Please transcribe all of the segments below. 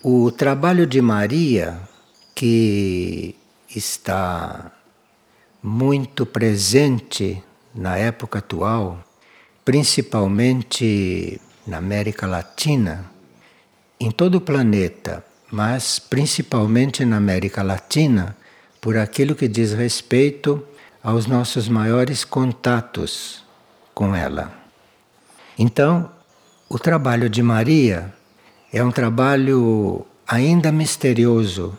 O trabalho de Maria, que está muito presente na época atual, principalmente na América Latina, em todo o planeta, mas principalmente na América Latina, por aquilo que diz respeito aos nossos maiores contatos com ela. Então, o trabalho de Maria é um trabalho ainda misterioso,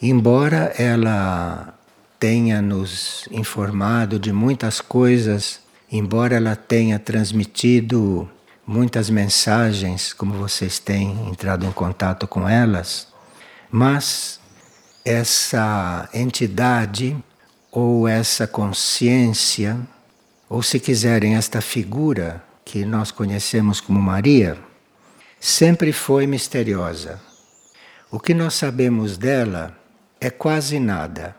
embora ela tenha nos informado de muitas coisas, embora ela tenha transmitido muitas mensagens, como vocês têm entrado em contato com elas, mas essa entidade ou essa consciência, ou se quiserem, esta figura que nós conhecemos como Maria, sempre foi misteriosa. O que nós sabemos dela é quase nada.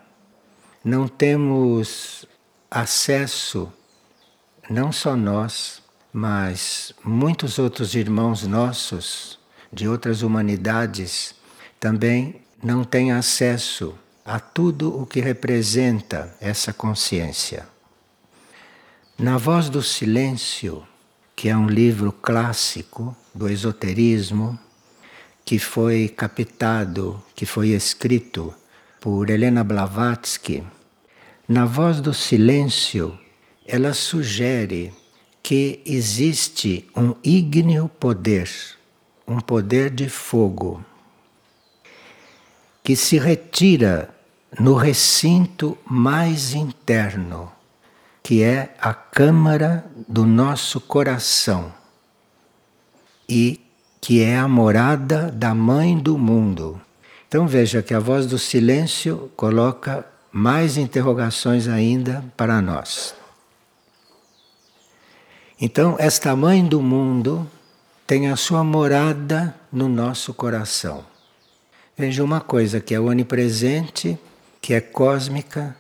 Não temos acesso, não só nós, mas muitos outros irmãos nossos de outras humanidades também não têm acesso a tudo o que representa essa consciência. Na Voz do Silêncio, que é um livro clássico do esoterismo, que foi captado, que foi escrito por Helena Blavatsky, na Voz do Silêncio, ela sugere que existe um ígneo poder, um poder de fogo, que se retira no recinto mais interno, que é a câmara do nosso coração e que é a morada da mãe do mundo. Então veja que a voz do silêncio coloca mais interrogações ainda para nós. Então, esta mãe do mundo tem a sua morada no nosso coração. Veja uma coisa que é onipresente que é cósmica,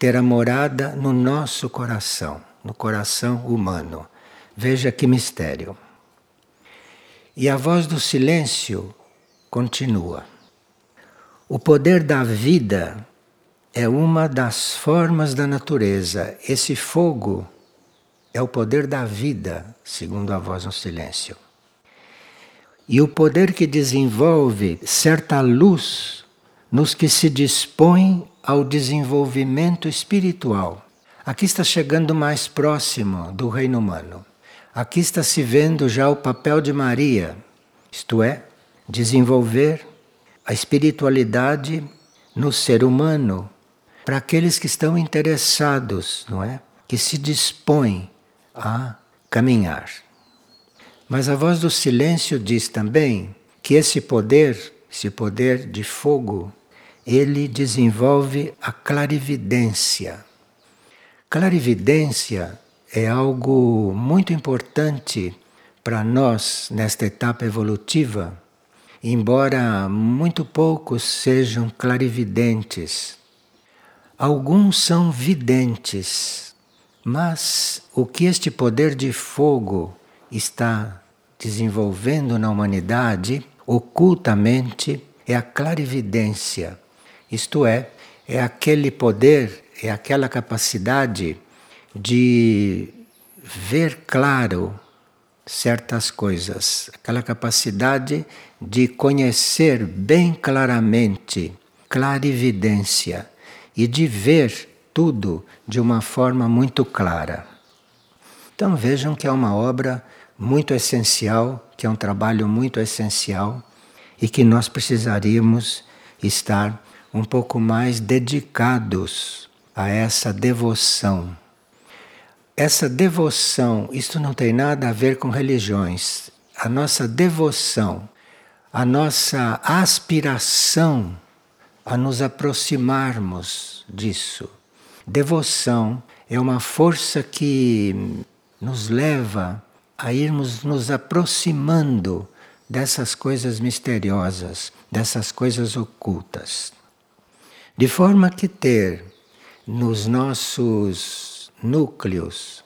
ter a morada no nosso coração, no coração humano. Veja que mistério. E a voz do silêncio continua. O poder da vida é uma das formas da natureza. Esse fogo é o poder da vida, segundo a voz no silêncio. E o poder que desenvolve certa luz nos que se dispõem ao desenvolvimento espiritual. Aqui está chegando mais próximo do reino humano. Aqui está se vendo já o papel de Maria, isto é, desenvolver a espiritualidade no ser humano para aqueles que estão interessados, não é? Que se dispõem a caminhar. Mas a voz do silêncio diz também que esse poder, esse poder de fogo, ele desenvolve a clarividência. Clarividência é algo muito importante para nós nesta etapa evolutiva, embora muito poucos sejam clarividentes. Alguns são videntes, mas o que este poder de fogo está desenvolvendo na humanidade ocultamente é a clarividência isto é, é aquele poder, é aquela capacidade de ver claro certas coisas, aquela capacidade de conhecer bem claramente, clarividência e de ver tudo de uma forma muito clara. Então vejam que é uma obra muito essencial, que é um trabalho muito essencial e que nós precisaríamos estar um pouco mais dedicados a essa devoção. Essa devoção, isto não tem nada a ver com religiões. A nossa devoção, a nossa aspiração a nos aproximarmos disso. Devoção é uma força que nos leva a irmos nos aproximando dessas coisas misteriosas, dessas coisas ocultas. De forma que ter nos nossos núcleos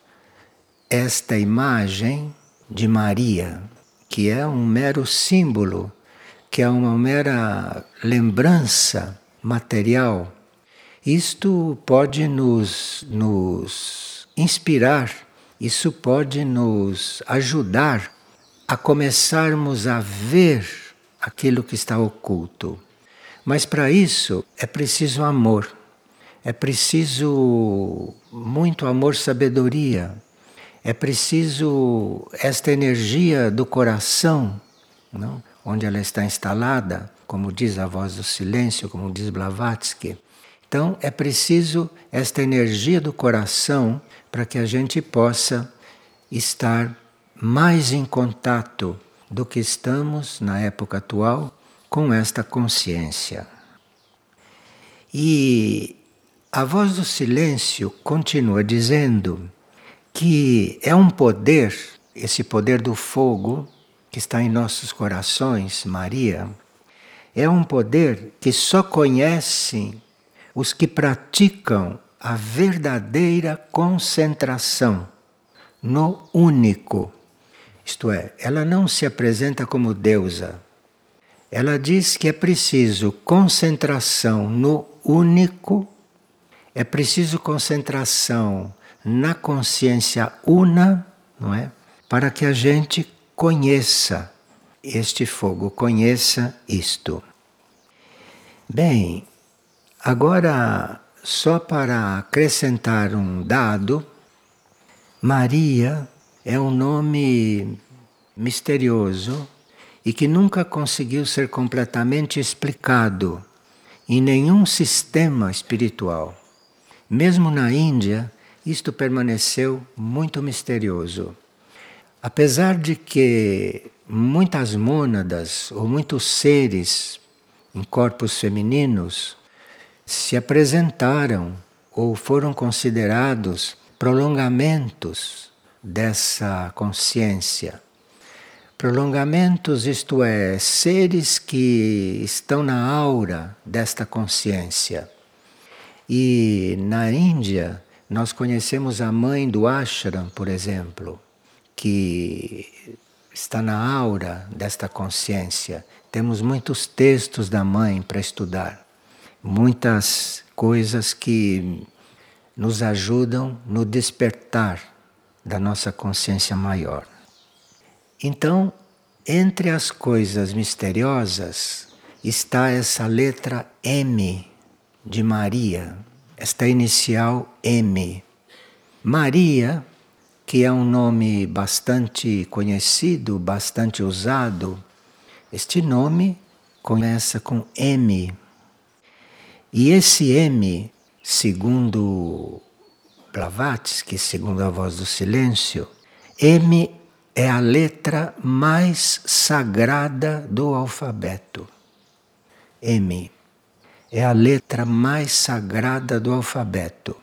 esta imagem de Maria, que é um mero símbolo que é uma mera lembrança material, isto pode nos, nos inspirar, isso pode nos ajudar a começarmos a ver aquilo que está oculto. Mas para isso é preciso amor, é preciso muito amor, sabedoria, é preciso esta energia do coração, não? onde ela está instalada, como diz a voz do silêncio, como diz Blavatsky. Então é preciso esta energia do coração para que a gente possa estar mais em contato do que estamos na época atual com esta consciência. E a voz do silêncio continua dizendo que é um poder, esse poder do fogo que está em nossos corações, Maria, é um poder que só conhecem os que praticam a verdadeira concentração no único. Isto é, ela não se apresenta como deusa. Ela diz que é preciso concentração no único, é preciso concentração na consciência una, não é? Para que a gente conheça este fogo, conheça isto. Bem, agora só para acrescentar um dado, Maria é um nome misterioso e que nunca conseguiu ser completamente explicado em nenhum sistema espiritual. Mesmo na Índia, isto permaneceu muito misterioso. Apesar de que muitas mônadas ou muitos seres em corpos femininos se apresentaram ou foram considerados prolongamentos dessa consciência. Prolongamentos, isto é, seres que estão na aura desta consciência. E na Índia, nós conhecemos a mãe do ashram, por exemplo, que está na aura desta consciência. Temos muitos textos da mãe para estudar, muitas coisas que nos ajudam no despertar da nossa consciência maior. Então, entre as coisas misteriosas está essa letra M de Maria, esta inicial M. Maria, que é um nome bastante conhecido, bastante usado, este nome começa com M. E esse M, segundo Blavatsky, segundo a voz do silêncio, M é a letra mais sagrada do alfabeto. M é a letra mais sagrada do alfabeto.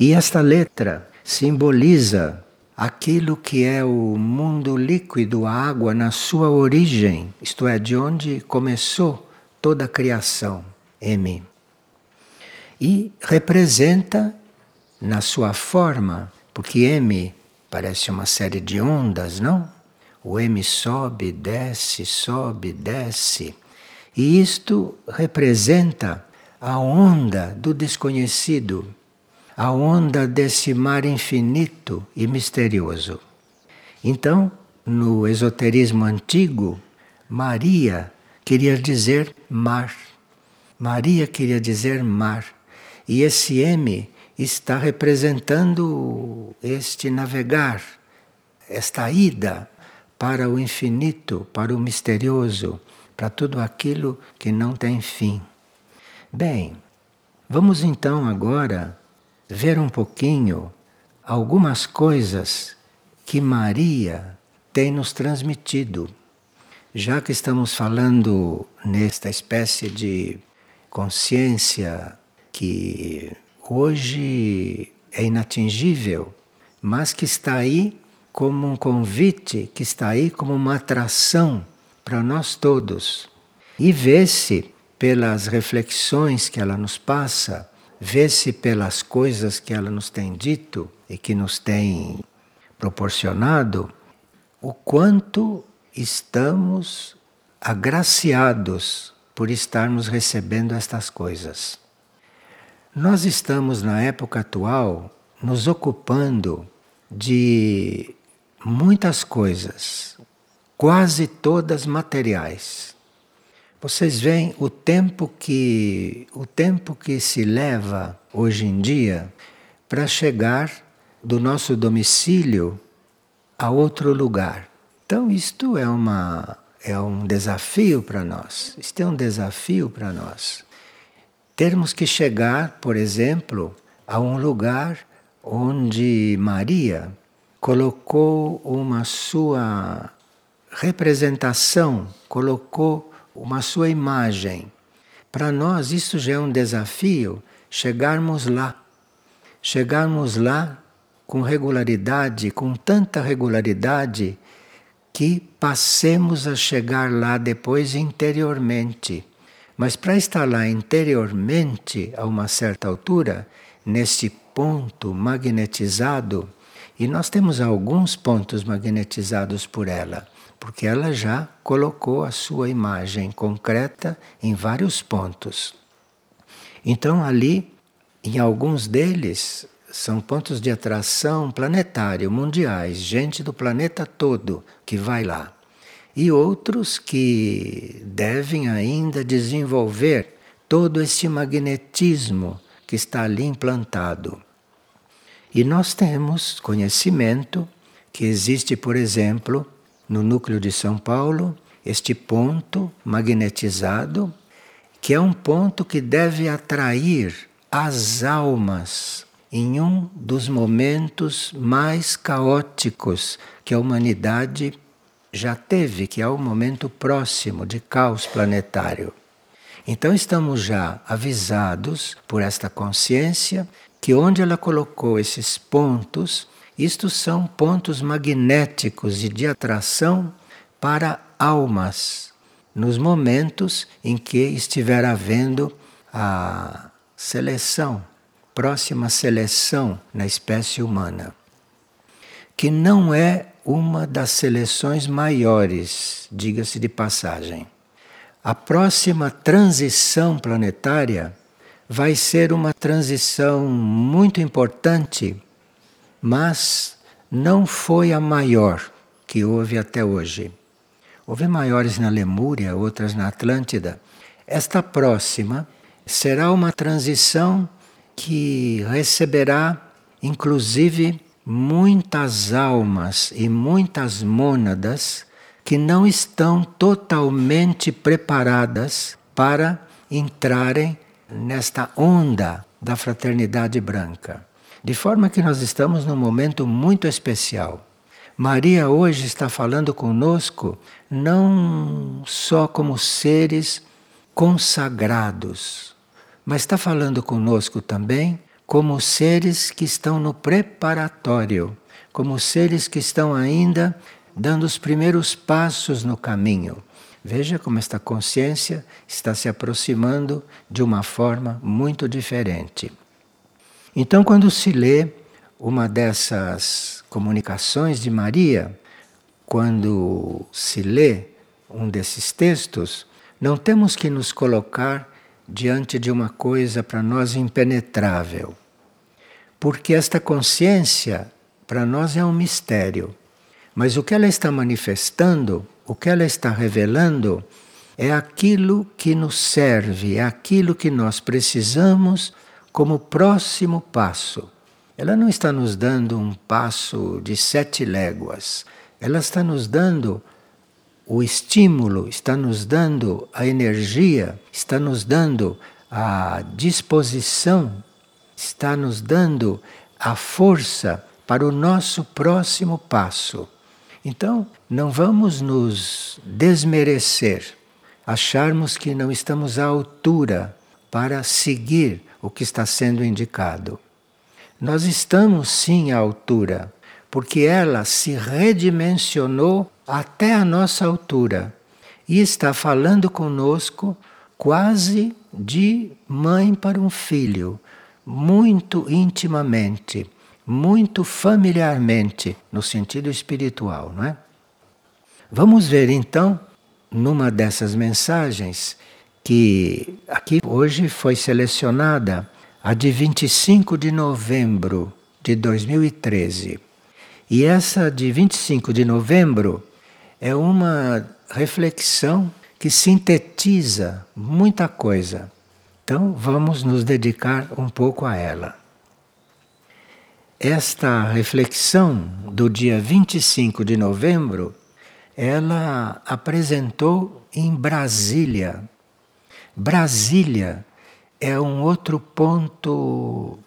E esta letra simboliza aquilo que é o mundo líquido, a água na sua origem, isto é, de onde começou toda a criação, M. E representa na sua forma, porque M parece uma série de ondas, não? O M sobe, desce, sobe, desce. E isto representa a onda do desconhecido, a onda desse mar infinito e misterioso. Então, no esoterismo antigo, Maria queria dizer mar. Maria queria dizer mar. E esse M está representando este navegar, esta ida para o infinito, para o misterioso, para tudo aquilo que não tem fim. Bem, vamos então agora ver um pouquinho algumas coisas que Maria tem nos transmitido. Já que estamos falando nesta espécie de consciência que hoje é inatingível, mas que está aí como um convite, que está aí como uma atração para nós todos. E vê-se pelas reflexões que ela nos passa, vê-se pelas coisas que ela nos tem dito e que nos tem proporcionado, o quanto estamos agraciados por estarmos recebendo estas coisas. Nós estamos na época atual nos ocupando de muitas coisas, quase todas materiais. Vocês veem o tempo que o tempo que se leva hoje em dia para chegar do nosso domicílio a outro lugar. Então isto é uma é um desafio para nós. Isto é um desafio para nós. Termos que chegar, por exemplo, a um lugar onde Maria colocou uma sua representação, colocou uma sua imagem. Para nós, isso já é um desafio chegarmos lá. Chegarmos lá com regularidade, com tanta regularidade que passemos a chegar lá depois interiormente. Mas para estar lá interiormente, a uma certa altura, nesse ponto magnetizado, e nós temos alguns pontos magnetizados por ela, porque ela já colocou a sua imagem concreta em vários pontos. Então, ali, em alguns deles, são pontos de atração planetário, mundiais, gente do planeta todo que vai lá. E outros que devem ainda desenvolver todo esse magnetismo que está ali implantado. E nós temos conhecimento que existe, por exemplo, no núcleo de São Paulo, este ponto magnetizado, que é um ponto que deve atrair as almas em um dos momentos mais caóticos que a humanidade já teve, que é o momento próximo de caos planetário. Então estamos já avisados por esta consciência que onde ela colocou esses pontos, estes são pontos magnéticos e de atração para almas, nos momentos em que estiver havendo a seleção próxima seleção na espécie humana, que não é uma das seleções maiores, diga-se de passagem. A próxima transição planetária vai ser uma transição muito importante, mas não foi a maior que houve até hoje. Houve maiores na Lemúria, outras na Atlântida. Esta próxima será uma transição que receberá, inclusive, muitas almas e muitas mônadas que não estão totalmente preparadas para entrarem nesta onda da fraternidade branca. De forma que nós estamos num momento muito especial. Maria hoje está falando conosco não só como seres consagrados, mas está falando conosco também como seres que estão no preparatório, como seres que estão ainda dando os primeiros passos no caminho. Veja como esta consciência está se aproximando de uma forma muito diferente. Então, quando se lê uma dessas comunicações de Maria, quando se lê um desses textos, não temos que nos colocar diante de uma coisa para nós impenetrável. Porque esta consciência para nós é um mistério. Mas o que ela está manifestando, o que ela está revelando, é aquilo que nos serve, é aquilo que nós precisamos como próximo passo. Ela não está nos dando um passo de sete léguas, ela está nos dando o estímulo, está nos dando a energia, está nos dando a disposição, está nos dando a força para o nosso próximo passo. Então, não vamos nos desmerecer, acharmos que não estamos à altura para seguir o que está sendo indicado. Nós estamos sim à altura, porque ela se redimensionou até a nossa altura e está falando conosco quase de mãe para um filho, muito intimamente, muito familiarmente, no sentido espiritual, não é? Vamos ver então numa dessas mensagens, que aqui hoje foi selecionada a de 25 de novembro de 2013. E essa de 25 de novembro é uma reflexão que sintetiza muita coisa. Então vamos nos dedicar um pouco a ela. Esta reflexão do dia 25 de novembro, ela apresentou em Brasília. Brasília é um outro ponto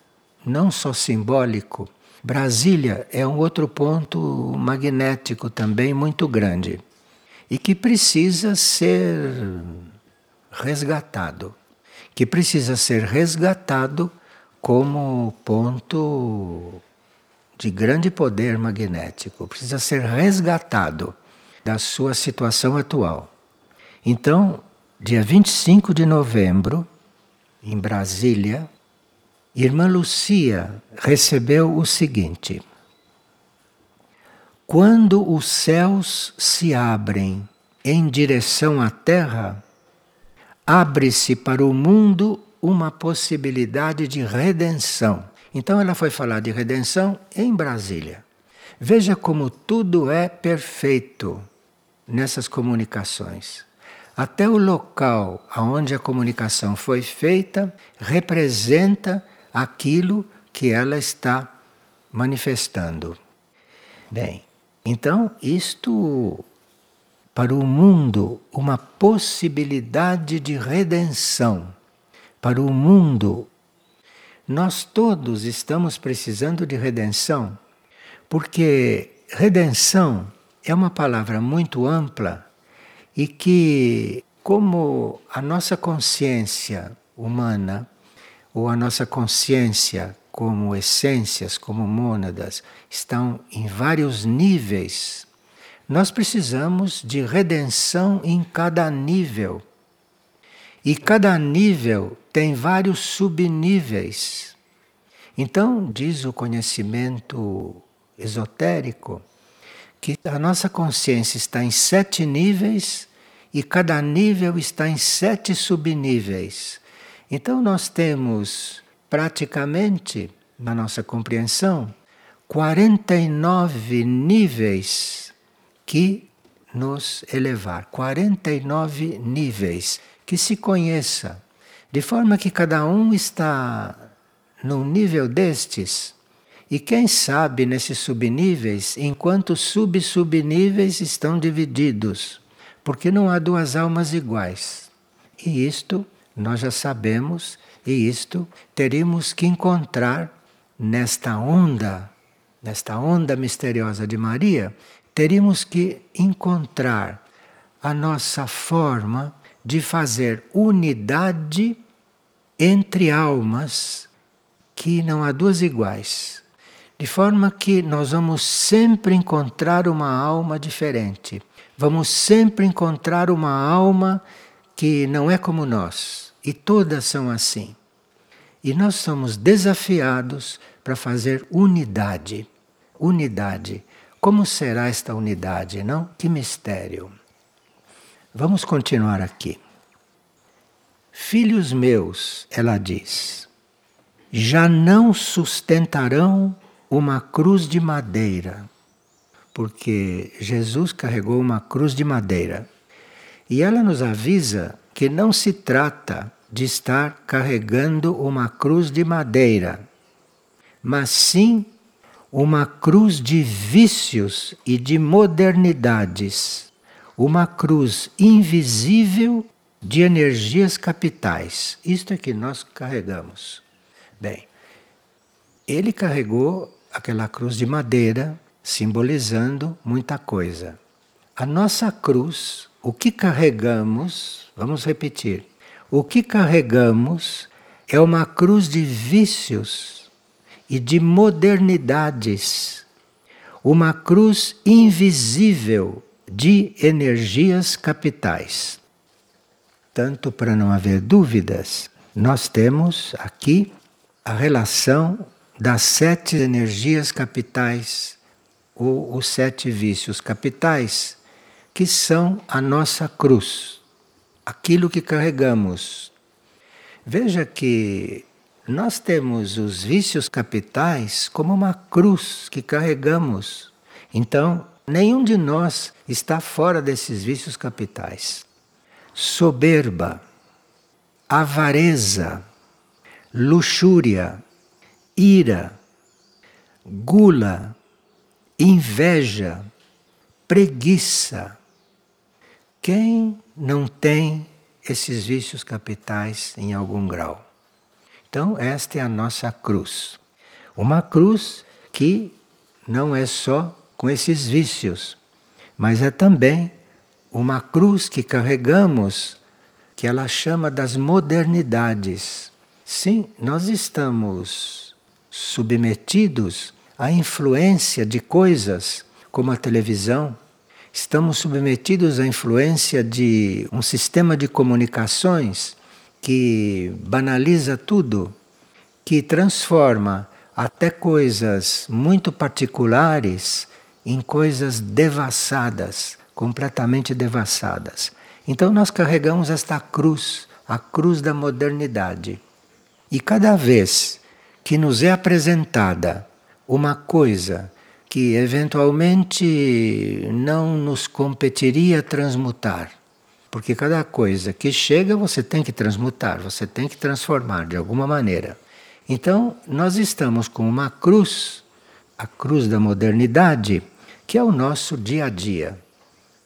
não só simbólico, Brasília é um outro ponto magnético também muito grande e que precisa ser resgatado, que precisa ser resgatado como ponto de grande poder magnético, precisa ser resgatado da sua situação atual. Então, dia 25 de novembro, em Brasília, Irmã Lucia recebeu o seguinte: Quando os céus se abrem em direção à terra, abre-se para o mundo uma possibilidade de redenção. Então ela foi falar de redenção em Brasília. Veja como tudo é perfeito nessas comunicações. Até o local onde a comunicação foi feita representa aquilo que ela está manifestando. Bem, então isto para o mundo uma possibilidade de redenção. Para o mundo, nós todos estamos precisando de redenção, porque redenção é uma palavra muito ampla e que, como a nossa consciência humana ou a nossa consciência como essências, como mônadas, estão em vários níveis, nós precisamos de redenção em cada nível. E cada nível tem vários subníveis. Então, diz o conhecimento esotérico, que a nossa consciência está em sete níveis e cada nível está em sete subníveis. Então nós temos praticamente, na nossa compreensão, 49 níveis que nos elevar, 49 níveis que se conheça, de forma que cada um está num nível destes. E quem sabe nesses subníveis, enquanto sub-subníveis estão divididos, porque não há duas almas iguais. E isto nós já sabemos, e isto teríamos que encontrar nesta onda, nesta onda misteriosa de Maria, teríamos que encontrar a nossa forma de fazer unidade entre almas que não há duas iguais. De forma que nós vamos sempre encontrar uma alma diferente. Vamos sempre encontrar uma alma que não é como nós, e todas são assim. E nós somos desafiados para fazer unidade. Unidade. Como será esta unidade, não? Que mistério. Vamos continuar aqui. Filhos meus, ela diz, já não sustentarão uma cruz de madeira, porque Jesus carregou uma cruz de madeira. E ela nos avisa que não se trata de estar carregando uma cruz de madeira, mas sim uma cruz de vícios e de modernidades, uma cruz invisível de energias capitais. Isto é que nós carregamos. Bem, ele carregou aquela cruz de madeira, simbolizando muita coisa. A nossa cruz o que carregamos, vamos repetir, o que carregamos é uma cruz de vícios e de modernidades, uma cruz invisível de energias capitais. Tanto para não haver dúvidas, nós temos aqui a relação das sete energias capitais, ou os sete vícios capitais que são a nossa cruz, aquilo que carregamos. Veja que nós temos os vícios capitais como uma cruz que carregamos. Então, nenhum de nós está fora desses vícios capitais. Soberba, avareza, luxúria, ira, gula, inveja, preguiça. Quem não tem esses vícios capitais em algum grau? Então, esta é a nossa cruz. Uma cruz que não é só com esses vícios, mas é também uma cruz que carregamos, que ela chama das modernidades. Sim, nós estamos submetidos à influência de coisas como a televisão, estamos submetidos à influência de um sistema de comunicações que banaliza tudo, que transforma até coisas muito particulares em coisas devassadas, completamente devassadas. Então nós carregamos esta cruz, a cruz da modernidade. E cada vez que nos é apresentada uma coisa que eventualmente não nos competiria transmutar, porque cada coisa que chega você tem que transmutar, você tem que transformar de alguma maneira. Então, nós estamos com uma cruz, a cruz da modernidade, que é o nosso dia a dia.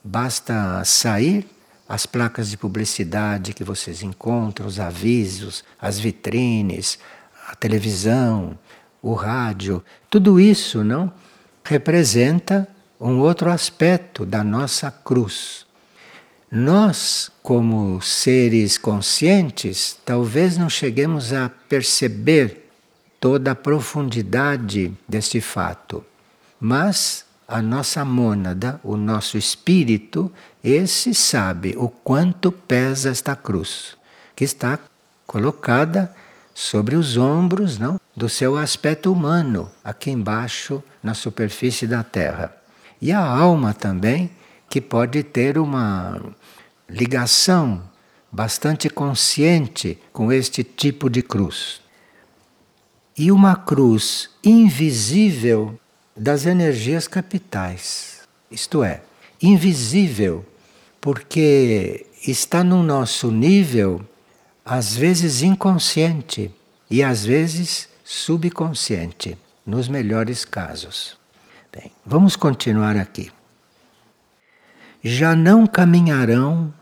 Basta sair as placas de publicidade que vocês encontram, os avisos, as vitrines, a televisão, o rádio, tudo isso, não, representa um outro aspecto da nossa cruz. Nós, como seres conscientes, talvez não cheguemos a perceber toda a profundidade deste fato, mas a nossa mônada, o nosso espírito, esse sabe o quanto pesa esta cruz, que está colocada sobre os ombros, não, do seu aspecto humano, aqui embaixo na superfície da terra. E a alma também que pode ter uma ligação bastante consciente com este tipo de cruz. E uma cruz invisível das energias capitais, isto é, invisível porque está no nosso nível, às vezes inconsciente e às vezes subconsciente, nos melhores casos. Bem, vamos continuar aqui já não caminharão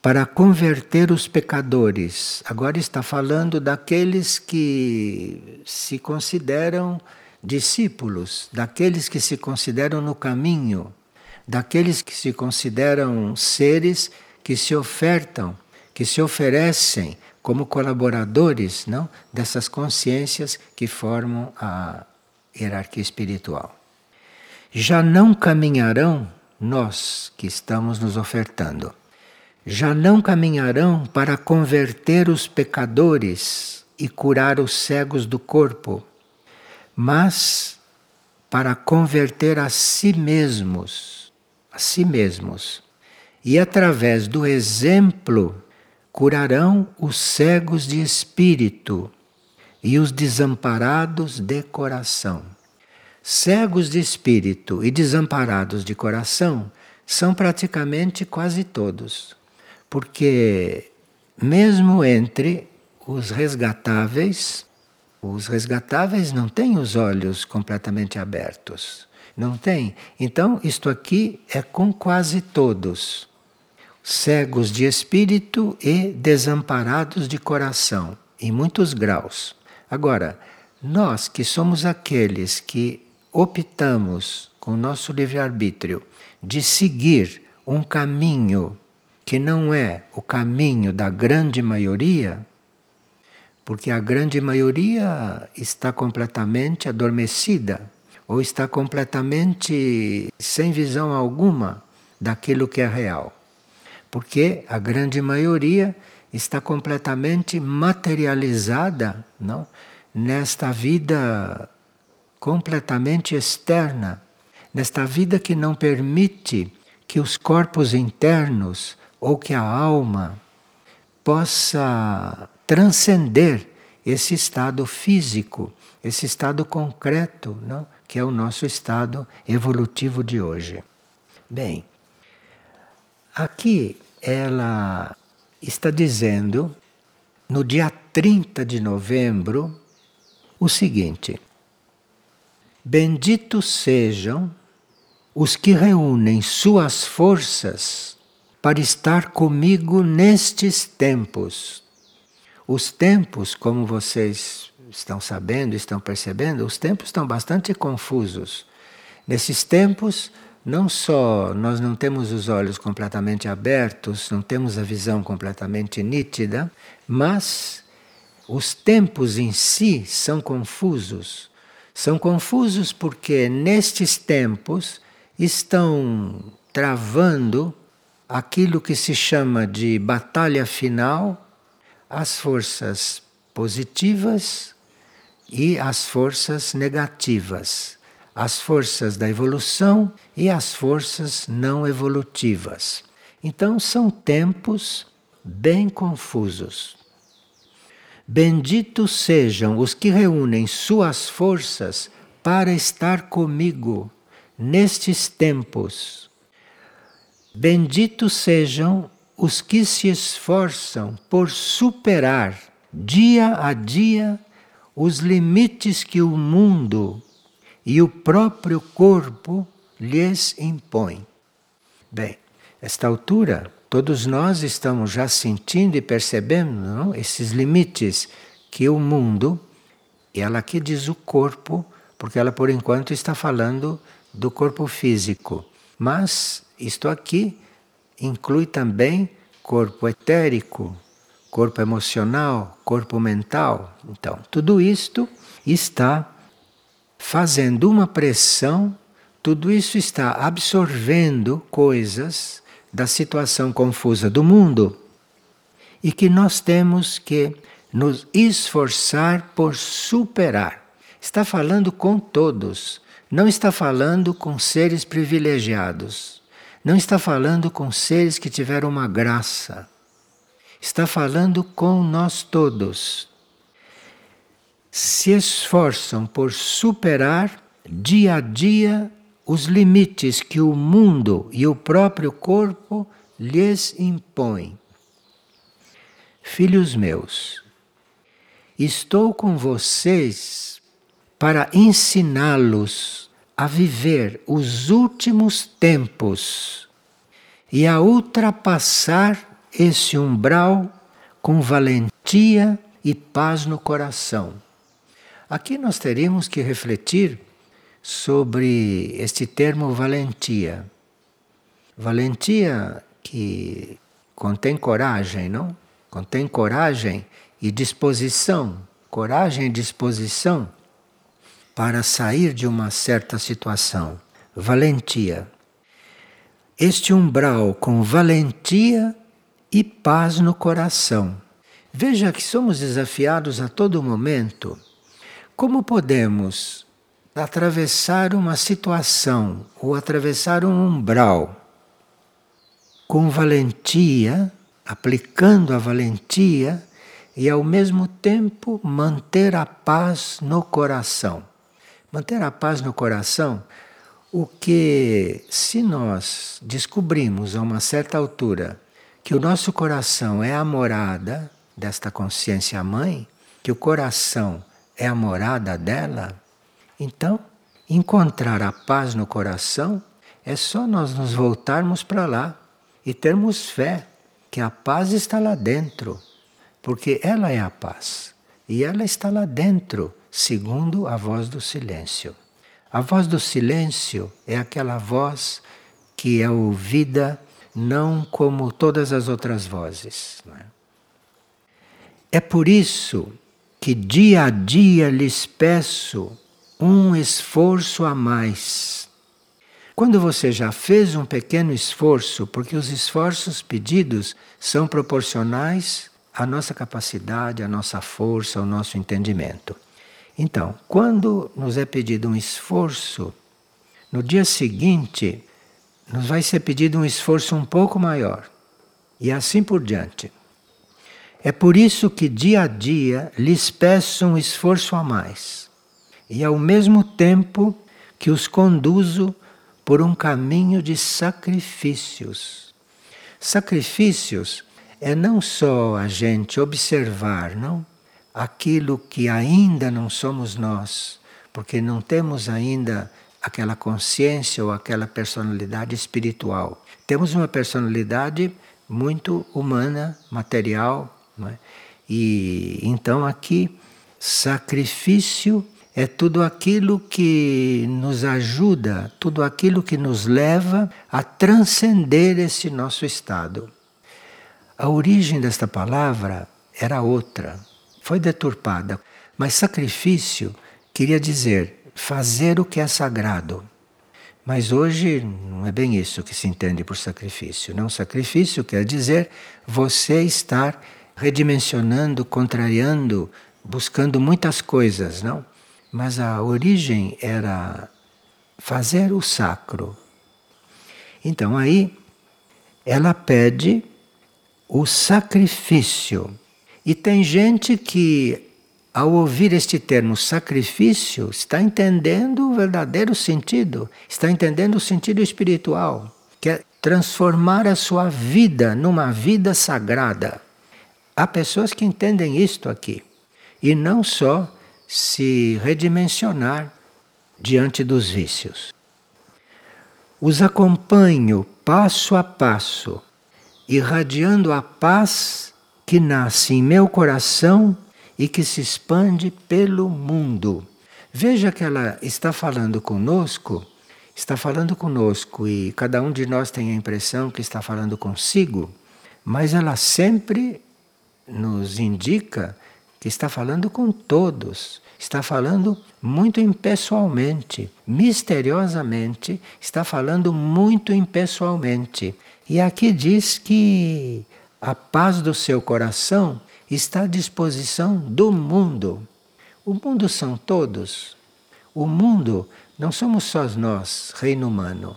para converter os pecadores. Agora está falando daqueles que se consideram discípulos, daqueles que se consideram no caminho, daqueles que se consideram seres que se ofertam, que se oferecem como colaboradores, não, dessas consciências que formam a hierarquia espiritual. Já não caminharão nós que estamos nos ofertando, já não caminharão para converter os pecadores e curar os cegos do corpo, mas para converter a si mesmos, a si mesmos. E através do exemplo curarão os cegos de espírito e os desamparados de coração. Cegos de espírito e desamparados de coração são praticamente quase todos, porque, mesmo entre os resgatáveis, os resgatáveis não têm os olhos completamente abertos. Não tem. Então, isto aqui é com quase todos. Cegos de espírito e desamparados de coração, em muitos graus. Agora, nós que somos aqueles que optamos com o nosso livre-arbítrio de seguir um caminho que não é o caminho da grande maioria, porque a grande maioria está completamente adormecida ou está completamente sem visão alguma daquilo que é real. Porque a grande maioria está completamente materializada não? nesta vida completamente externa, nesta vida que não permite que os corpos internos ou que a alma possa transcender esse estado físico, esse estado concreto, não? que é o nosso estado evolutivo de hoje. Bem, aqui ela está dizendo, no dia 30 de novembro, o seguinte: Benditos sejam os que reúnem suas forças para estar comigo nestes tempos. Os tempos, como vocês estão sabendo, estão percebendo, os tempos estão bastante confusos. Nesses tempos, não só nós não temos os olhos completamente abertos, não temos a visão completamente nítida, mas os tempos em si são confusos. São confusos porque nestes tempos estão travando aquilo que se chama de batalha final as forças positivas e as forças negativas, as forças da evolução e as forças não evolutivas. Então são tempos bem confusos. Benditos sejam os que reúnem suas forças para estar comigo nestes tempos. Benditos sejam os que se esforçam por superar dia a dia os limites que o mundo e o próprio corpo lhes impõem. Bem, esta altura, todos nós estamos já sentindo e percebendo não? esses limites que o mundo, e ela aqui diz o corpo, porque ela por enquanto está falando do corpo físico, mas isto aqui inclui também corpo etérico, corpo emocional, corpo mental. Então, tudo isto está fazendo uma pressão, tudo isso está absorvendo coisas da situação confusa do mundo e que nós temos que nos esforçar por superar. Está falando com todos, não está falando com seres privilegiados, não está falando com seres que tiveram uma graça está falando com nós todos. Se esforçam por superar dia a dia os limites que o mundo e o próprio corpo lhes impõem. Filhos meus, estou com vocês para ensiná-los a viver os últimos tempos e a ultrapassar esse umbral com valentia e paz no coração. Aqui nós teríamos que refletir sobre este termo valentia. Valentia que contém coragem, não? Contém coragem e disposição, coragem e disposição para sair de uma certa situação. Valentia. Este umbral com valentia e paz no coração. Veja que somos desafiados a todo momento. Como podemos atravessar uma situação ou atravessar um umbral com valentia, aplicando a valentia e ao mesmo tempo manter a paz no coração? Manter a paz no coração, o que se nós descobrimos a uma certa altura que o nosso coração é a morada desta consciência mãe, que o coração é a morada dela, então encontrar a paz no coração é só nós nos voltarmos para lá e termos fé que a paz está lá dentro, porque ela é a paz e ela está lá dentro, segundo a voz do silêncio. A voz do silêncio é aquela voz que é ouvida não como todas as outras vozes. É? é por isso que dia a dia lhes peço um esforço a mais. Quando você já fez um pequeno esforço, porque os esforços pedidos são proporcionais à nossa capacidade, à nossa força, ao nosso entendimento. Então, quando nos é pedido um esforço, no dia seguinte nos vai ser pedido um esforço um pouco maior. E assim por diante. É por isso que dia a dia lhes peço um esforço a mais. E ao mesmo tempo que os conduzo por um caminho de sacrifícios. Sacrifícios é não só a gente observar, não? Aquilo que ainda não somos nós, porque não temos ainda aquela consciência ou aquela personalidade espiritual. Temos uma personalidade muito humana, material, é? e então aqui sacrifício é tudo aquilo que nos ajuda, tudo aquilo que nos leva a transcender esse nosso estado. A origem desta palavra era outra, foi deturpada, mas sacrifício queria dizer fazer o que é sagrado. Mas hoje não é bem isso que se entende por sacrifício. Não, sacrifício quer dizer você estar redimensionando, contrariando, buscando muitas coisas, não? Mas a origem era fazer o sacro. Então aí ela pede o sacrifício. E tem gente que, ao ouvir este termo sacrifício, está entendendo o verdadeiro sentido, está entendendo o sentido espiritual, que é transformar a sua vida numa vida sagrada. Há pessoas que entendem isto aqui, e não só se redimensionar diante dos vícios. Os acompanho passo a passo irradiando a paz que nasce em meu coração e que se expande pelo mundo. Veja que ela está falando conosco, está falando conosco e cada um de nós tem a impressão que está falando consigo, mas ela sempre nos indica que está falando com todos, está falando muito impessoalmente, misteriosamente, está falando muito impessoalmente. E aqui diz que a paz do seu coração está à disposição do mundo. O mundo são todos. O mundo não somos só nós, reino humano.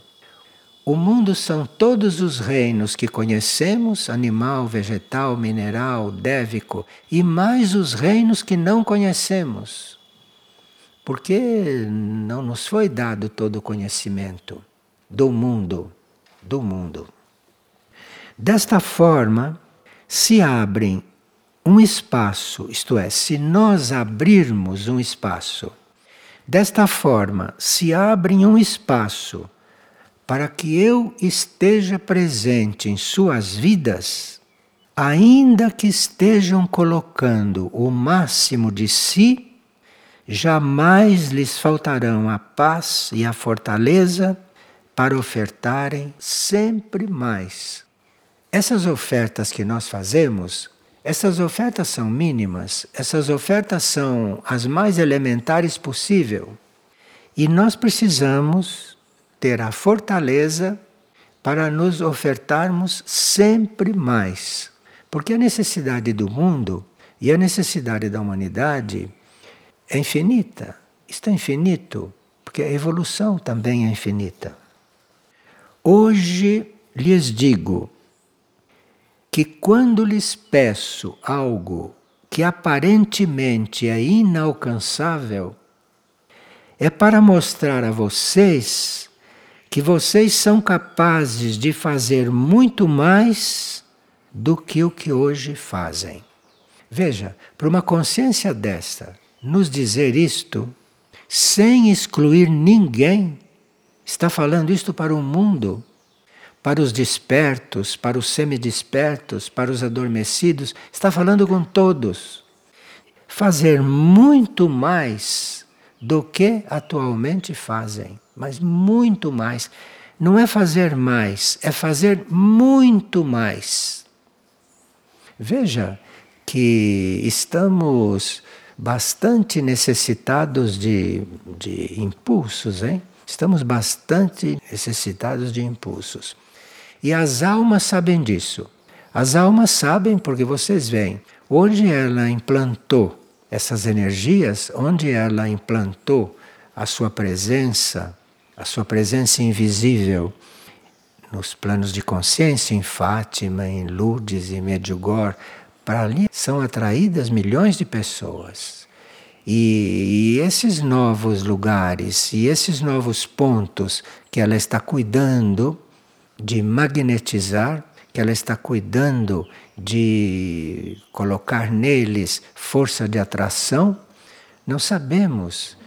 O mundo são todos os reinos que conhecemos animal, vegetal, mineral, dévico e mais os reinos que não conhecemos. Porque não nos foi dado todo o conhecimento do mundo, do mundo. Desta forma, se abrem um espaço, isto é, se nós abrirmos um espaço, desta forma se abre um espaço para que eu esteja presente em suas vidas, ainda que estejam colocando o máximo de si, jamais lhes faltarão a paz e a fortaleza para ofertarem sempre mais essas ofertas que nós fazemos, essas ofertas são mínimas, essas ofertas são as mais elementares possível. E nós precisamos ter a fortaleza para nos ofertarmos sempre mais. Porque a necessidade do mundo e a necessidade da humanidade é infinita. Está infinito, porque a evolução também é infinita. Hoje lhes digo, que quando lhes peço algo que aparentemente é inalcançável, é para mostrar a vocês que vocês são capazes de fazer muito mais do que o que hoje fazem. Veja, para uma consciência desta, nos dizer isto, sem excluir ninguém, está falando isto para o mundo para os despertos, para os semidespertos, para os adormecidos, está falando com todos. Fazer muito mais do que atualmente fazem, mas muito mais. Não é fazer mais, é fazer muito mais. Veja que estamos bastante necessitados de, de impulsos, hein? Estamos bastante necessitados de impulsos. E as almas sabem disso. As almas sabem porque vocês veem onde ela implantou essas energias, onde ela implantou a sua presença, a sua presença invisível, nos planos de consciência, em Fátima, em Lourdes, em Medjugorje, para ali são atraídas milhões de pessoas. E, e, esses novos lugares e esses novos pontos que ela está cuidando de magnetizar, que ela está cuidando de colocar neles força de atração, não sabemos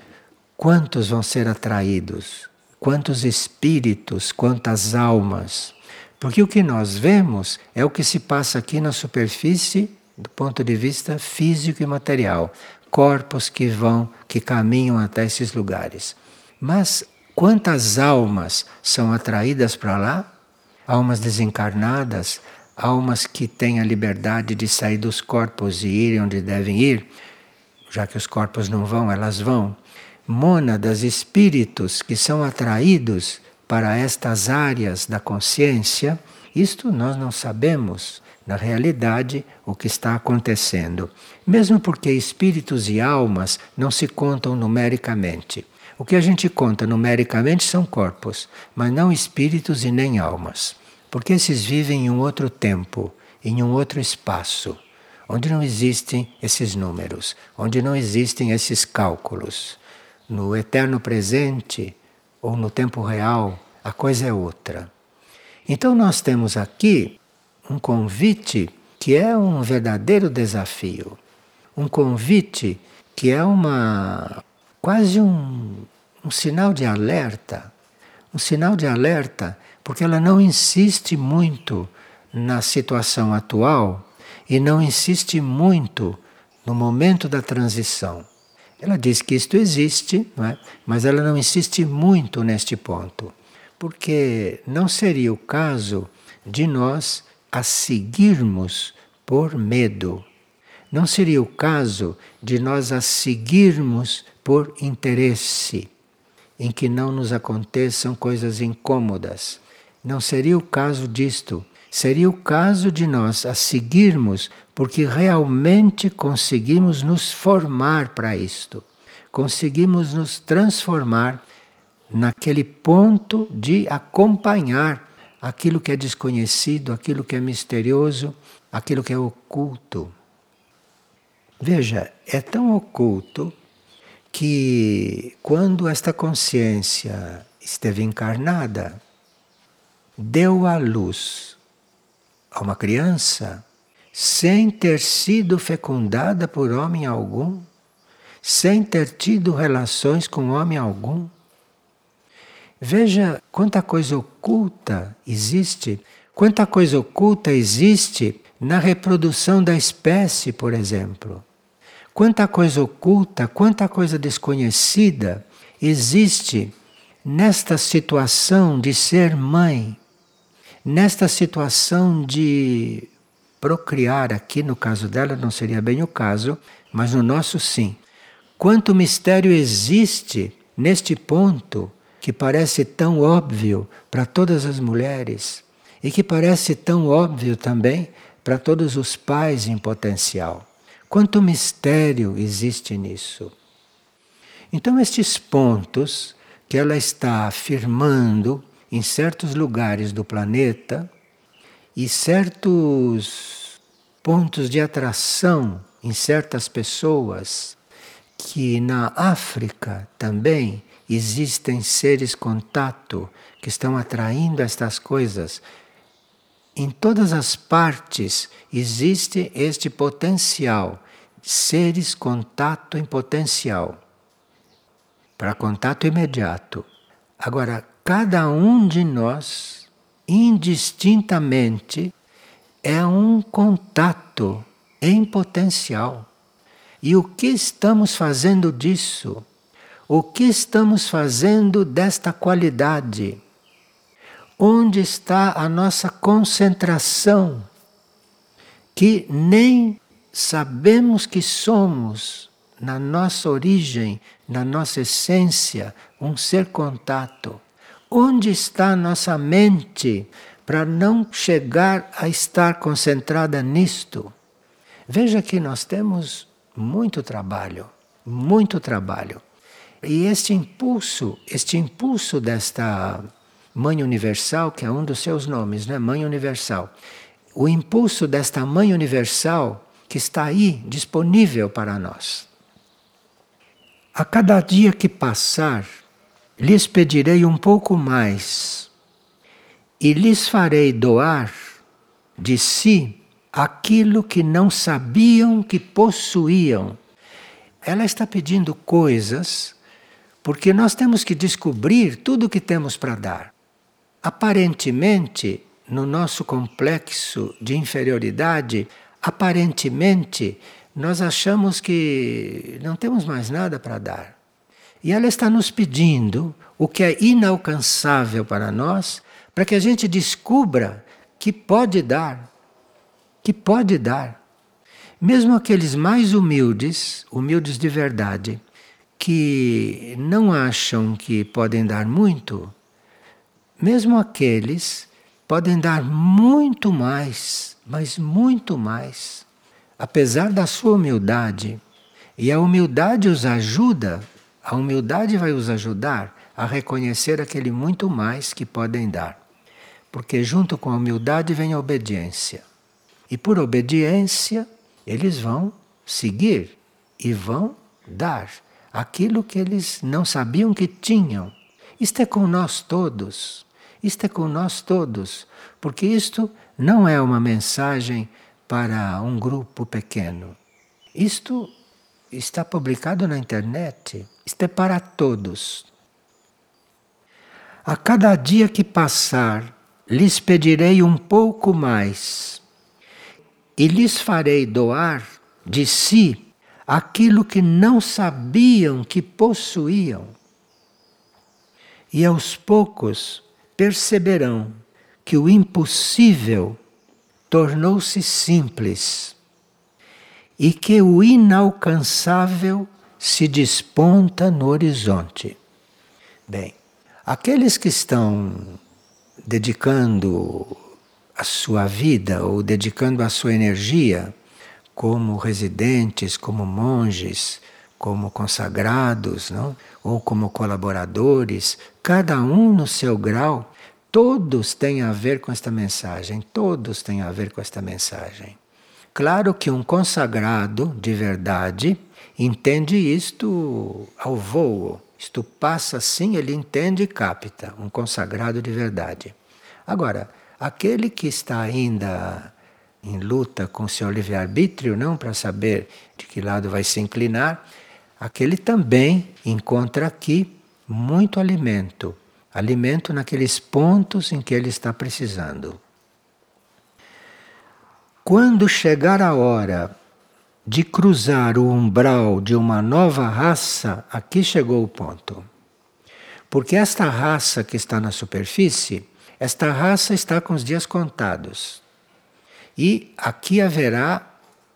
quantos vão ser atraídos, quantos espíritos, quantas almas. Porque o que nós vemos é o que se passa aqui na superfície do ponto de vista físico e material, corpos que vão, que caminham até esses lugares. Mas quantas almas são atraídas para lá? Almas desencarnadas, almas que têm a liberdade de sair dos corpos e irem onde devem ir, já que os corpos não vão, elas vão. Mônadas, espíritos que são atraídos para estas áreas da consciência, isto nós não sabemos na realidade o que está acontecendo. Mesmo porque espíritos e almas não se contam numericamente. O que a gente conta numericamente são corpos, mas não espíritos e nem almas. Porque esses vivem em um outro tempo, em um outro espaço, onde não existem esses números, onde não existem esses cálculos. No eterno presente ou no tempo real, a coisa é outra. Então nós temos aqui um convite que é um verdadeiro desafio. Um convite que é uma quase um, um sinal de alerta. Um sinal de alerta porque ela não insiste muito na situação atual e não insiste muito no momento da transição. Ela diz que isto existe, é? mas ela não insiste muito neste ponto, porque não seria o caso de nós a seguirmos por medo. Não seria o caso de nós a seguirmos por interesse, em que não nos aconteçam coisas incômodas. Não seria o caso disto. Seria o caso de nós a seguirmos porque realmente conseguimos nos formar para isto. Conseguimos nos transformar naquele ponto de acompanhar aquilo que é desconhecido, aquilo que é misterioso, aquilo que é oculto. Veja, é tão oculto que quando esta consciência esteve encarnada, deu à luz a uma criança sem ter sido fecundada por homem algum, sem ter tido relações com homem algum. Veja quanta coisa oculta existe, quanta coisa oculta existe na reprodução da espécie, por exemplo. Quanta coisa oculta, quanta coisa desconhecida existe nesta situação de ser mãe Nesta situação de procriar, aqui no caso dela não seria bem o caso, mas no nosso sim. Quanto mistério existe neste ponto que parece tão óbvio para todas as mulheres e que parece tão óbvio também para todos os pais em potencial. Quanto mistério existe nisso. Então, estes pontos que ela está afirmando em certos lugares do planeta e certos pontos de atração em certas pessoas, que na África também existem seres contato que estão atraindo estas coisas. Em todas as partes existe este potencial, seres contato em potencial, para contato imediato. Agora, cada um de nós, indistintamente, é um contato em potencial. E o que estamos fazendo disso? O que estamos fazendo desta qualidade? Onde está a nossa concentração? Que nem sabemos que somos, na nossa origem, na nossa essência, um ser contato. Onde está nossa mente para não chegar a estar concentrada nisto? Veja que nós temos muito trabalho, muito trabalho. E este impulso, este impulso desta Mãe Universal, que é um dos seus nomes, né? Mãe Universal. O impulso desta Mãe Universal que está aí disponível para nós. A cada dia que passar, lhes pedirei um pouco mais e lhes farei doar de si aquilo que não sabiam que possuíam. Ela está pedindo coisas porque nós temos que descobrir tudo o que temos para dar. Aparentemente, no nosso complexo de inferioridade, aparentemente, nós achamos que não temos mais nada para dar. E ela está nos pedindo o que é inalcançável para nós, para que a gente descubra que pode dar, que pode dar. Mesmo aqueles mais humildes, humildes de verdade, que não acham que podem dar muito, mesmo aqueles podem dar muito mais, mas muito mais, apesar da sua humildade. E a humildade os ajuda, a humildade vai os ajudar a reconhecer aquele muito mais que podem dar. Porque junto com a humildade vem a obediência. E por obediência, eles vão seguir e vão dar aquilo que eles não sabiam que tinham. Isto é com nós todos. Isto é com nós todos. Porque isto não é uma mensagem para um grupo pequeno. Isto está publicado na internet. Isto é para todos. A cada dia que passar, lhes pedirei um pouco mais e lhes farei doar de si aquilo que não sabiam que possuíam. E aos poucos perceberão que o impossível tornou-se simples e que o inalcançável se desponta no horizonte. Bem, aqueles que estão dedicando a sua vida ou dedicando a sua energia como residentes, como monges, como consagrados, não? ou como colaboradores, cada um no seu grau, todos têm a ver com esta mensagem, todos têm a ver com esta mensagem. Claro que um consagrado de verdade entende isto ao voo, isto passa assim, ele entende e capta, um consagrado de verdade. Agora, Aquele que está ainda em luta com seu livre-arbítrio, não para saber de que lado vai se inclinar, aquele também encontra aqui muito alimento, alimento naqueles pontos em que ele está precisando. Quando chegar a hora de cruzar o umbral de uma nova raça, aqui chegou o ponto. Porque esta raça que está na superfície esta raça está com os dias contados. E aqui haverá,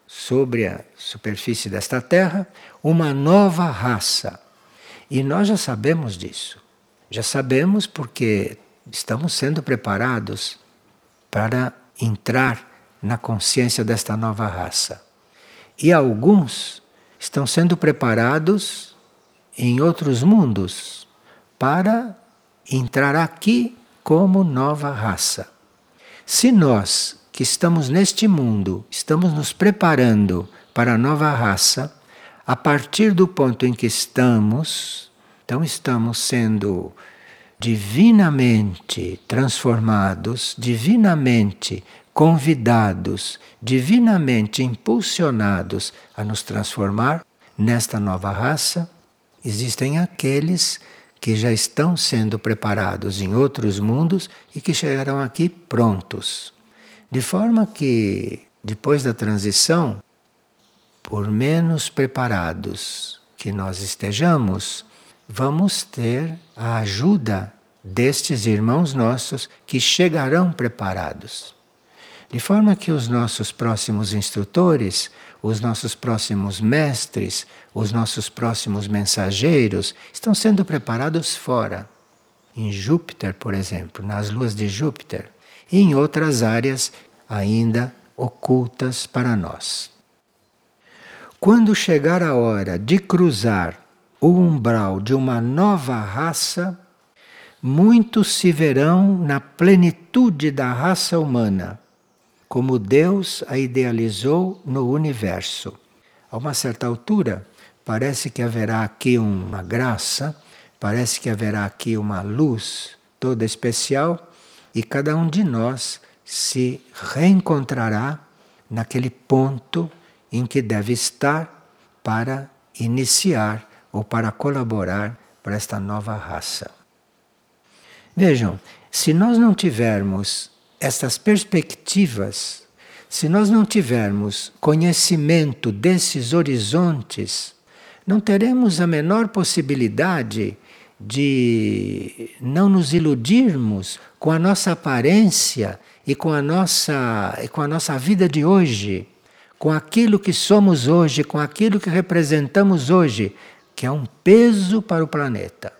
sobre a superfície desta terra, uma nova raça. E nós já sabemos disso. Já sabemos porque estamos sendo preparados para entrar na consciência desta nova raça. E alguns estão sendo preparados em outros mundos para entrar aqui como nova raça. Se nós, que estamos neste mundo, estamos nos preparando para a nova raça, a partir do ponto em que estamos, então estamos sendo divinamente transformados, divinamente convidados, divinamente impulsionados a nos transformar nesta nova raça, existem aqueles que já estão sendo preparados em outros mundos e que chegarão aqui prontos. De forma que, depois da transição, por menos preparados que nós estejamos, vamos ter a ajuda destes irmãos nossos que chegarão preparados. De forma que os nossos próximos instrutores, os nossos próximos mestres, os nossos próximos mensageiros estão sendo preparados fora. Em Júpiter, por exemplo, nas luas de Júpiter, e em outras áreas ainda ocultas para nós. Quando chegar a hora de cruzar o umbral de uma nova raça, muitos se verão na plenitude da raça humana, como Deus a idealizou no universo. A uma certa altura, parece que haverá aqui uma graça, parece que haverá aqui uma luz toda especial e cada um de nós se reencontrará naquele ponto em que deve estar para iniciar ou para colaborar para esta nova raça. Vejam, se nós não tivermos estas perspectivas, se nós não tivermos conhecimento desses horizontes, não teremos a menor possibilidade de não nos iludirmos com a nossa aparência e com a nossa, e com a nossa vida de hoje, com aquilo que somos hoje, com aquilo que representamos hoje, que é um peso para o planeta.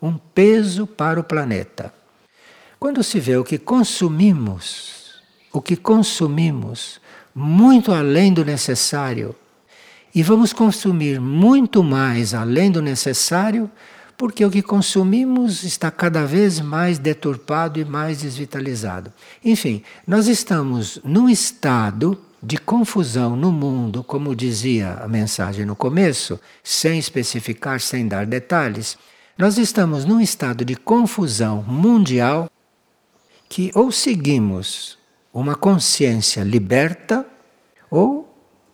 Um peso para o planeta. Quando se vê o que consumimos, o que consumimos, muito além do necessário, e vamos consumir muito mais além do necessário, porque o que consumimos está cada vez mais deturpado e mais desvitalizado. Enfim, nós estamos num estado de confusão no mundo, como dizia a mensagem no começo, sem especificar, sem dar detalhes. Nós estamos num estado de confusão mundial que ou seguimos uma consciência liberta, ou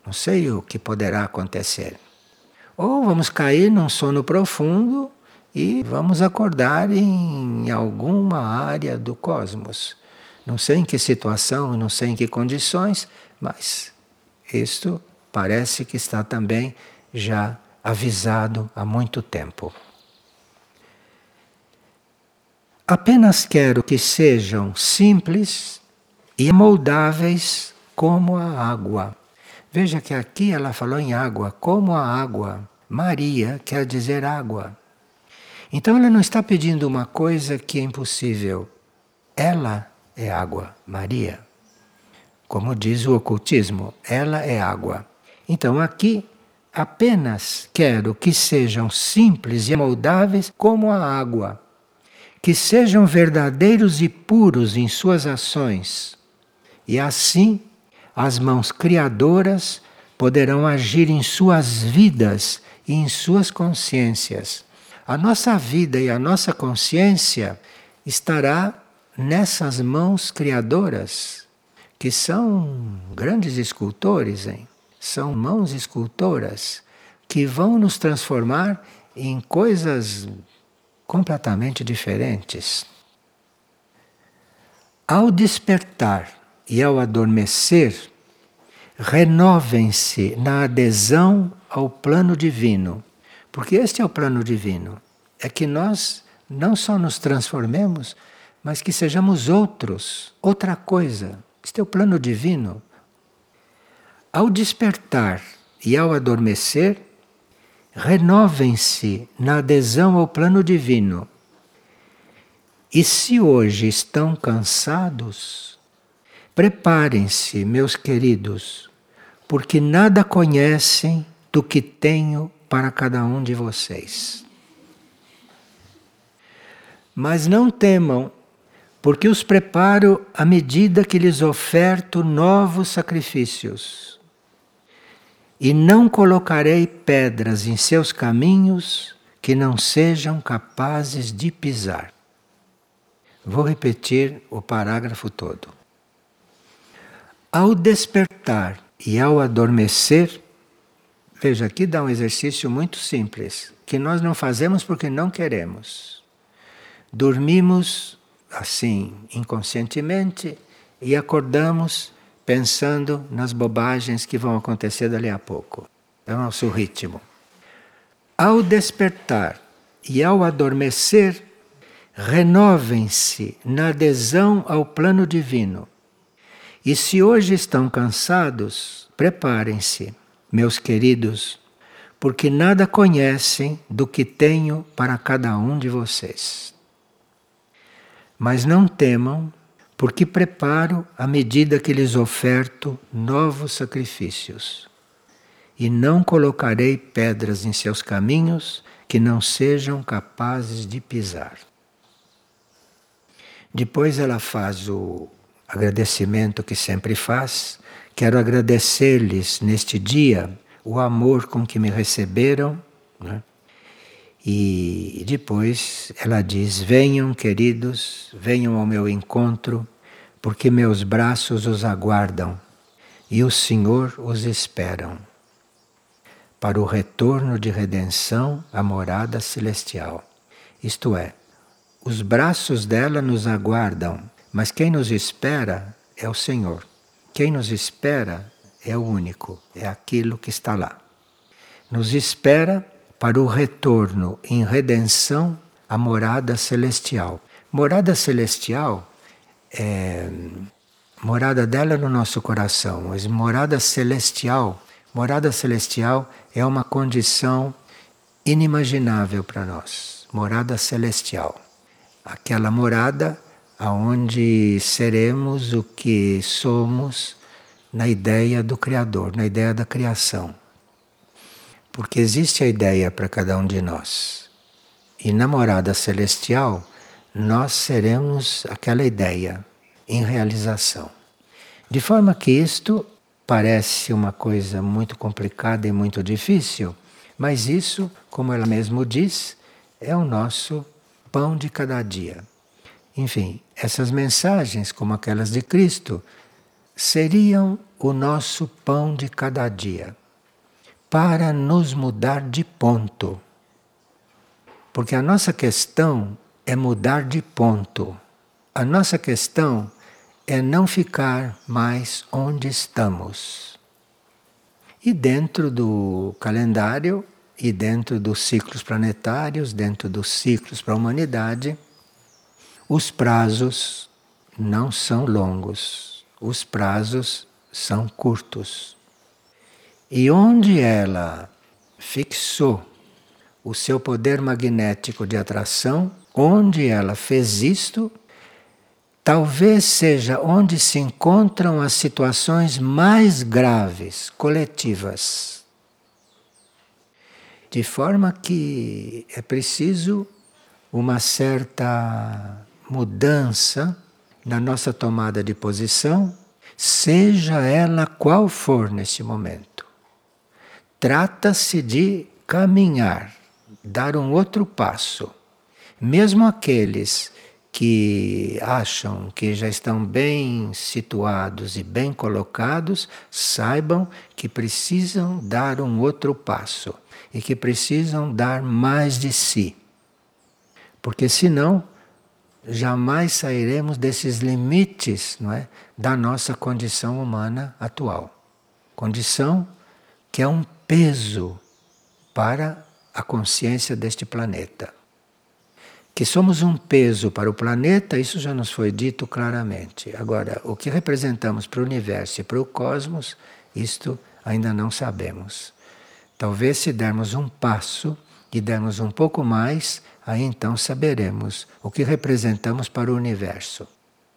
não sei o que poderá acontecer. Ou vamos cair num sono profundo e vamos acordar em alguma área do cosmos. Não sei em que situação, não sei em que condições, mas isto parece que está também já avisado há muito tempo. Apenas quero que sejam simples e moldáveis como a água. Veja que aqui ela falou em água, como a água. Maria quer dizer água. Então ela não está pedindo uma coisa que é impossível. Ela é água, Maria. Como diz o ocultismo, ela é água. Então aqui apenas quero que sejam simples e moldáveis como a água, que sejam verdadeiros e puros em suas ações. E assim as mãos criadoras poderão agir em suas vidas e em suas consciências a nossa vida e a nossa consciência estará nessas mãos criadoras, que são grandes escultores, hein? são mãos escultoras que vão nos transformar em coisas completamente diferentes. Ao despertar e ao adormecer, renovem-se na adesão ao plano divino porque este é o plano divino. É que nós não só nos transformemos, mas que sejamos outros, outra coisa. Este é o plano divino. Ao despertar e ao adormecer, renovem-se na adesão ao plano divino. E se hoje estão cansados, preparem-se, meus queridos, porque nada conhecem do que tenho para cada um de vocês. Mas não temam, porque os preparo à medida que lhes oferto novos sacrifícios. E não colocarei pedras em seus caminhos que não sejam capazes de pisar. Vou repetir o parágrafo todo. Ao despertar e ao adormecer, Veja, aqui dá um exercício muito simples, que nós não fazemos porque não queremos. Dormimos assim, inconscientemente, e acordamos pensando nas bobagens que vão acontecer dali a pouco. É o nosso ritmo. Ao despertar e ao adormecer, renovem-se na adesão ao plano divino. E se hoje estão cansados, preparem-se meus queridos, porque nada conhecem do que tenho para cada um de vocês. Mas não temam, porque preparo à medida que lhes oferto novos sacrifícios. E não colocarei pedras em seus caminhos que não sejam capazes de pisar. Depois ela faz o agradecimento que sempre faz. Quero agradecer-lhes neste dia o amor com que me receberam. Né? E depois ela diz: Venham, queridos, venham ao meu encontro, porque meus braços os aguardam e o Senhor os esperam para o retorno de redenção à morada celestial. Isto é, os braços dela nos aguardam, mas quem nos espera é o Senhor. Quem nos espera é o único, é aquilo que está lá. Nos espera para o retorno em redenção à morada celestial. Morada celestial é morada dela no nosso coração, mas morada celestial, morada celestial é uma condição inimaginável para nós. Morada celestial. Aquela morada aonde seremos o que somos na ideia do Criador, na ideia da criação. Porque existe a ideia para cada um de nós. E na morada celestial, nós seremos aquela ideia em realização. De forma que isto parece uma coisa muito complicada e muito difícil, mas isso, como ela mesmo diz, é o nosso pão de cada dia. Enfim, essas mensagens, como aquelas de Cristo, seriam o nosso pão de cada dia para nos mudar de ponto. Porque a nossa questão é mudar de ponto. A nossa questão é não ficar mais onde estamos. E dentro do calendário e dentro dos ciclos planetários, dentro dos ciclos para a humanidade, os prazos não são longos, os prazos são curtos. E onde ela fixou o seu poder magnético de atração, onde ela fez isto, talvez seja onde se encontram as situações mais graves, coletivas. De forma que é preciso uma certa mudança na nossa tomada de posição, seja ela qual for neste momento. Trata-se de caminhar, dar um outro passo. Mesmo aqueles que acham que já estão bem situados e bem colocados, saibam que precisam dar um outro passo e que precisam dar mais de si. Porque senão jamais sairemos desses limites não é, da nossa condição humana atual. Condição que é um peso para a consciência deste planeta. Que somos um peso para o planeta, isso já nos foi dito claramente. Agora, o que representamos para o universo e para o cosmos, isto ainda não sabemos. Talvez se dermos um passo e dermos um pouco mais, aí então saberemos o que representamos para o universo.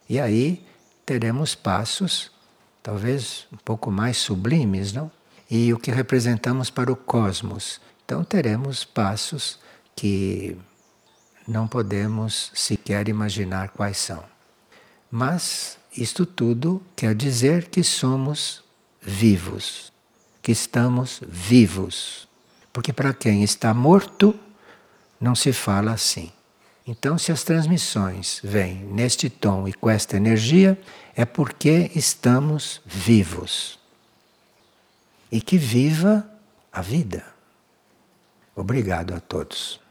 E aí teremos passos, talvez um pouco mais sublimes, não? E o que representamos para o cosmos. Então teremos passos que não podemos sequer imaginar quais são. Mas isto tudo quer dizer que somos vivos, que estamos vivos. Porque para quem está morto, não se fala assim. Então, se as transmissões vêm neste tom e com esta energia, é porque estamos vivos e que viva a vida. Obrigado a todos.